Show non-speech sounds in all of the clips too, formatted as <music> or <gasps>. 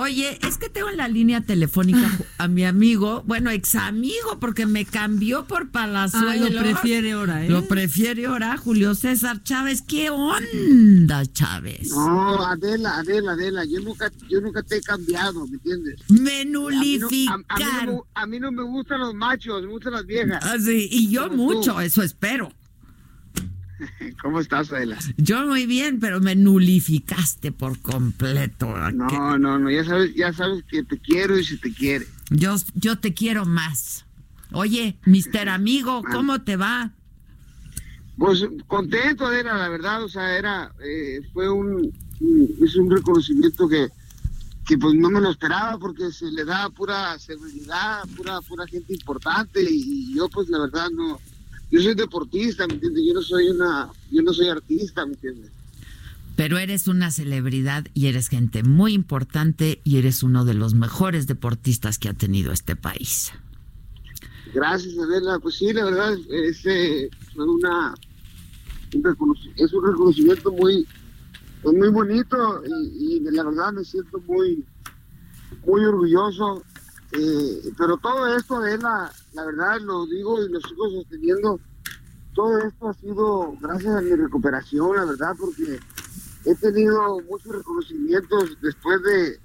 Oye, es que tengo en la línea telefónica <laughs> a mi amigo, bueno, ex amigo, porque me cambió por Palazuelos. Ah, lo prefiere ahora, ¿eh? Lo prefiere ahora Julio César Chávez. ¿Qué onda, Chávez? No, Adela, Adela, Adela, yo nunca, yo nunca te he cambiado, ¿me entiendes? Me A mí, no, a- a mí no me- a mí no me gustan los machos, me gustan las viejas. Ah, sí, y yo Como tú. mucho, eso espero. <laughs> ¿Cómo estás, Adela? Yo muy bien, pero me nulificaste por completo. No, no, no, ya sabes, ya sabes que te quiero y si te quiere. Yo, yo te quiero más. Oye, mister <laughs> amigo, ¿cómo te va? Pues contento, Adela, la verdad, o sea, era, eh, fue un, es un reconocimiento que, que pues no me lo esperaba porque se le da pura celebridad, pura, pura gente importante y, y yo pues la verdad no, yo soy deportista, ¿me entiendes? Yo no soy una, yo no soy artista, ¿me entiendes? Pero eres una celebridad y eres gente muy importante y eres uno de los mejores deportistas que ha tenido este país. Gracias, Adela. Pues sí, la verdad, fue una, es un reconocimiento muy, pues muy bonito y, la verdad me siento muy, muy orgulloso. Eh, pero todo esto, Adela, la verdad lo digo y lo sigo sosteniendo, todo esto ha sido gracias a mi recuperación, la verdad, porque he tenido muchos reconocimientos después de,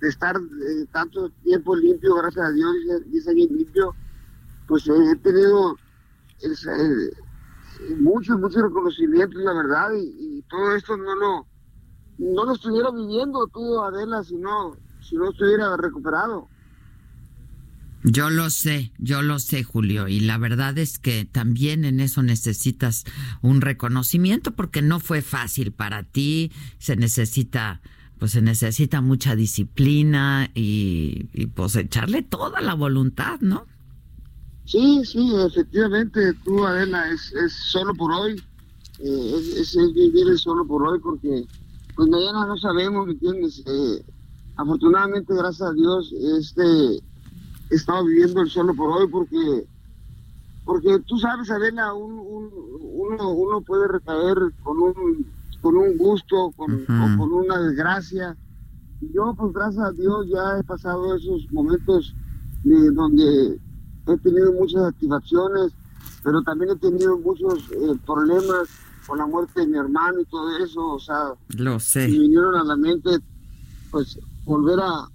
de estar eh, tanto tiempo limpio, gracias a Dios, 10 años limpio, pues eh, he tenido eh, muchos, muchos reconocimientos, la verdad, y, y todo esto no lo, no lo estuviera viviendo tú, Adela, si no, si no estuviera recuperado. Yo lo sé, yo lo sé, Julio, y la verdad es que también en eso necesitas un reconocimiento porque no fue fácil para ti, se necesita pues se necesita mucha disciplina y, pues echarle toda la voluntad, ¿no? Sí, sí, efectivamente, tú, Adela, es, es solo por hoy, eh, es, es, vivir solo por hoy porque pues mañana no sabemos, ¿me entiendes? Eh, afortunadamente, gracias a Dios, este, estado viviendo el solo por hoy porque porque tú sabes, Adela, un, un- uno, uno puede recaer con un, con un gusto, con, Ujú. o con una desgracia. Y yo, pues gracias a Dios, ya he pasado esos momentos de donde he tenido muchas activaciones, pero también he tenido muchos eh, problemas con la muerte de mi hermano y todo eso, o sea, Lo me sé. vinieron a la mente, pues, volver a,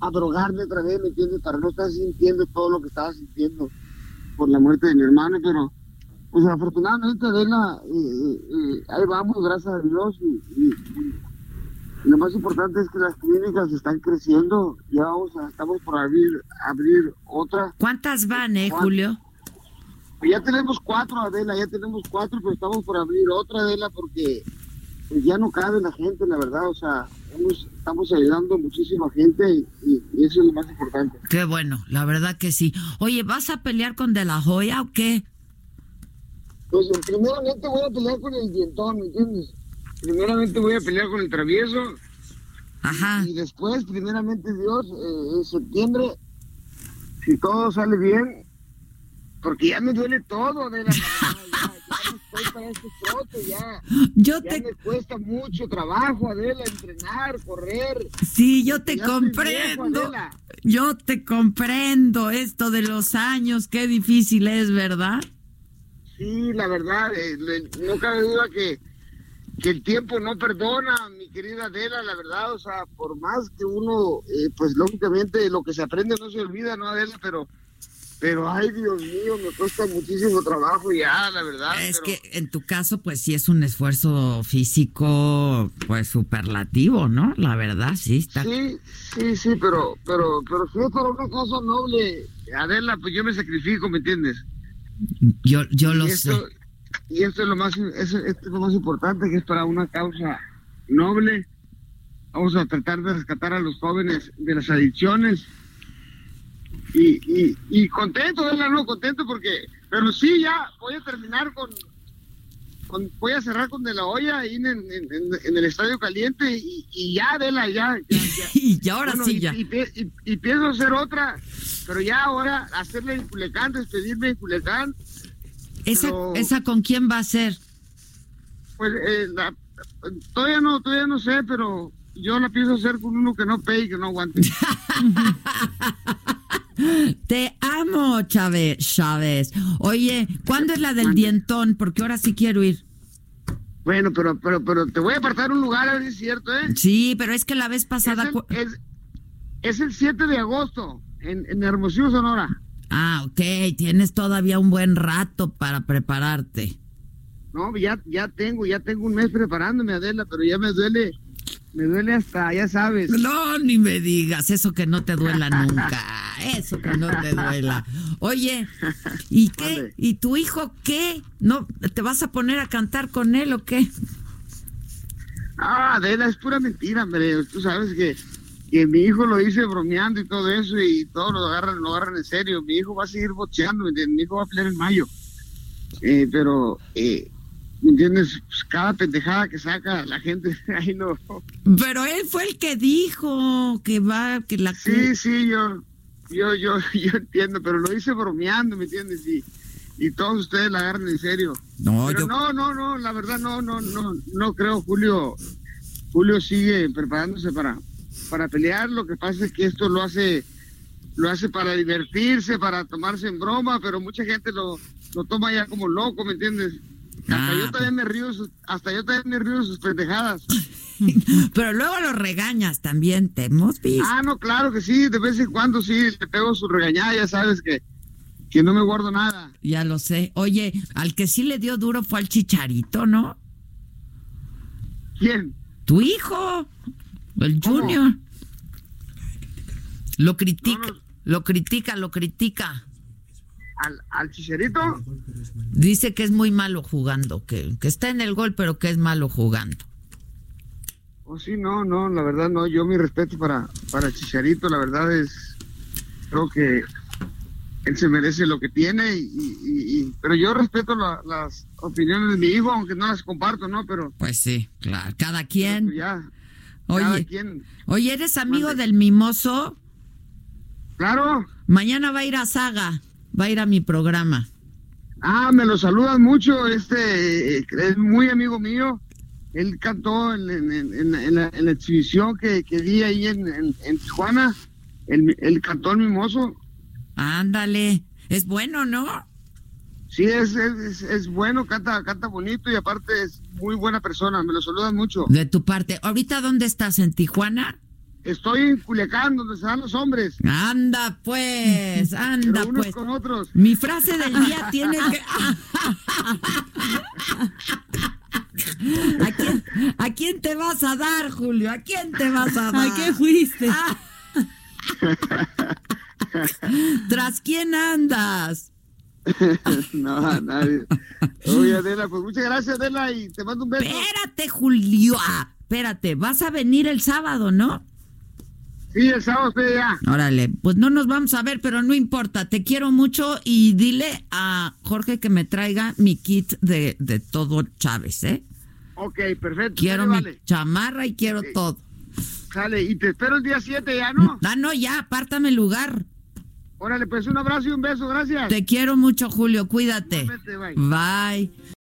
a drogarme otra vez, ¿me entiendes? Para no estar sintiendo todo lo que estaba sintiendo por la muerte de mi hermano, pero, pues, afortunadamente, Adela, eh, eh, eh, ahí vamos, gracias a Dios, y, y- y lo más importante es que las clínicas están creciendo, ya vamos a- estamos por abrir, abrir otra, ¿Cuántas van, eh, ¿Cuántas? Julio? ya tenemos cuatro, Adela, ya tenemos cuatro, pero estamos por abrir otra, Adela, porque pues, ya no cabe la gente, la verdad. O sea, hemos- estamos ayudando a muchísima gente y, eso es lo más importante. Qué bueno, la verdad que sí. Oye, ¿vas a pelear con De La Joya o qué? Pues eh, primeramente voy a pelear con el dientón, ¿me entiendes? Primeramente voy a pelear con el travieso Ajá. y después, primeramente Dios, eh, en septiembre, si todo sale bien, porque ya me duele todo, Adela, la <laughs> ya para este trote, ya. Yo Ya te me cuesta mucho trabajo, Adela, entrenar, correr. Sí, yo te Ya estoy viejo, comprendo. Yo te comprendo esto de los años, qué difícil es, ¿verdad? Sí, la verdad, eh, no cabe duda que, que el tiempo no perdona, mi querida Adela, la verdad, o sea, por más que uno, eh, pues lógicamente lo que se aprende no se olvida, ¿no, Adela? Pero, pero ay, Dios mío, me cuesta muchísimo trabajo ya, la verdad. Es pero- que en tu caso, pues sí es un esfuerzo físico, pues superlativo, ¿no? La verdad, sí está. Sí, sí, sí, pero, pero, pero si es para una cosa noble, Adela, pues yo me sacrifico, ¿me entiendes? Yo, yo lo Y sé. y esto es lo más, esto es lo más importante, que es para una causa noble. Vamos a tratar de rescatar a los jóvenes de las adicciones. Y, y, y contento, ¿verdad? No, contento porque, pero sí, ya voy a terminar con, con voy a cerrar con De La Hoya ahí en, en, en, el Estadio Caliente y, y ya, Adela, ya. ya, ya. <laughs> y ahora sí, y, ya. Y, pienso hacer otra, pero ya ahora hacerle en Culecán, despedirme en Culecán. ¿Esa, pero, ¿Esa con quién va a ser? Pues eh, la, todavía no, todavía no sé, pero yo la pienso hacer con uno que no pegue que no aguante. <laughs> <gasps> Te amo, Chávez. Chávez. Oye, ¿cuándo es la del dientón? Porque ahora sí quiero ir. Bueno, pero, pero, pero te voy a apartar un lugar, a ver si es cierto, ¿eh? Sí, pero es que la vez pasada. Es el, es, es el 7 de agosto, en, en Hermosillo, Sonora. Ah, ok. Tienes todavía un buen rato para prepararte. No, ya, ya tengo, ya tengo un mes preparándome, Adela, pero ya me duele me duele hasta, ya sabes. No, ni me digas, eso que no te duela <laughs> nunca, eso que no te duela. <laughs> Oye, ¿y qué? Vale. ¿Y tu hijo qué? ¿No te vas a poner a cantar con él o qué? Ah, Adela, es pura mentira, hombre. Tú sabes que, que mi hijo lo hice bromeando y todo eso y todos lo agarran, lo agarran en serio. Mi hijo va a seguir bocheando, mi hijo va a pelear en mayo. Eh, pero eh, ¿Me entiendes? Pues cada pendejada que saca la gente <laughs> ahí no. Pero él fue el que dijo que va, que la. Sí, sí, yo, yo, yo, <laughs> yo entiendo, pero lo hice bromeando, ¿me entiendes? Y, y todos ustedes la agarran en serio. No, pero yo... no, no, no, la verdad no, no, no, no creo. Julio, Julio sigue preparándose para, para pelear. Lo que pasa es que esto lo hace, lo hace para divertirse, para tomarse en broma, pero mucha gente lo, lo toma ya como loco, ¿me entiendes? Hasta Ah, yo también me río, hasta yo también me río de sus pendejadas. <laughs> <laughs> Pero luego lo regañas también, te hemos visto. Ah, no, claro que sí, de vez en cuando sí, le pego su regañada, ya sabes que, que no me guardo nada. Ya lo sé. Oye, al que sí le dio duro fue al chicharito, ¿no? ¿Quién? Tu hijo, el ¿Cómo? Junior. Lo critica, No, no. lo critica, lo critica. ¿Al, al chicharito? Dice que es muy malo jugando, que, que está en el gol, pero que es malo jugando. Oh, sí, no, no, la verdad no, yo mi respeto para, para chicharito, la verdad es, creo que él se merece lo que tiene, y, y- y- pero yo respeto la- las opiniones de mi hijo, aunque no las comparto, ¿no? Pero Pues sí, claro. Cada quien. ya, cada Oye, quien, oye, ¿eres amigo Mande. del mimoso? claro. Mañana va a ir a Saga, va a ir a mi programa. Ah, me lo saludan mucho, este eh, es muy amigo mío. Él cantó en, en- en- en- la, exhibición que, que di ahí en, Tijuana. Cantó el mimoso. Ándale, es bueno, ¿no? Sí, es, es, es- bueno, canta, canta bonito y aparte es muy buena persona. Me lo saludan mucho. De tu parte. ¿Ahorita dónde estás? ¿En Tijuana? Estoy en Culiacán, donde se dan los hombres. Anda pues, anda Pero unos pues. con otros. Mi frase del día tiene que... <laughs> <laughs> ¿A quién, ¿A quién te vas a dar, Julio? ¿A quién te vas a <laughs> dar? ¿A qué fuiste? <laughs> ¿Tras quién andas? <laughs> no, a nadie. Oye, Adela, pues muchas gracias, Adela, y te mando un beso. Espérate, Julio. Ah, espérate, vas a venir el sábado, ¿no? Sí, el sábado estoy allá. Órale, pues no nos vamos a ver, pero no importa. Te quiero mucho y dile a Jorge que me traiga mi kit de, de todo Chávez, ¿eh? Ok, perfecto. Quiero mi vale. chamarra y quiero todo. Sale, y te espero el día 7 ya, ¿no? Ah, no, ya, apártame el lugar. Órale, pues un abrazo y un beso, gracias. Te quiero mucho, Julio. Cuídate. Bye.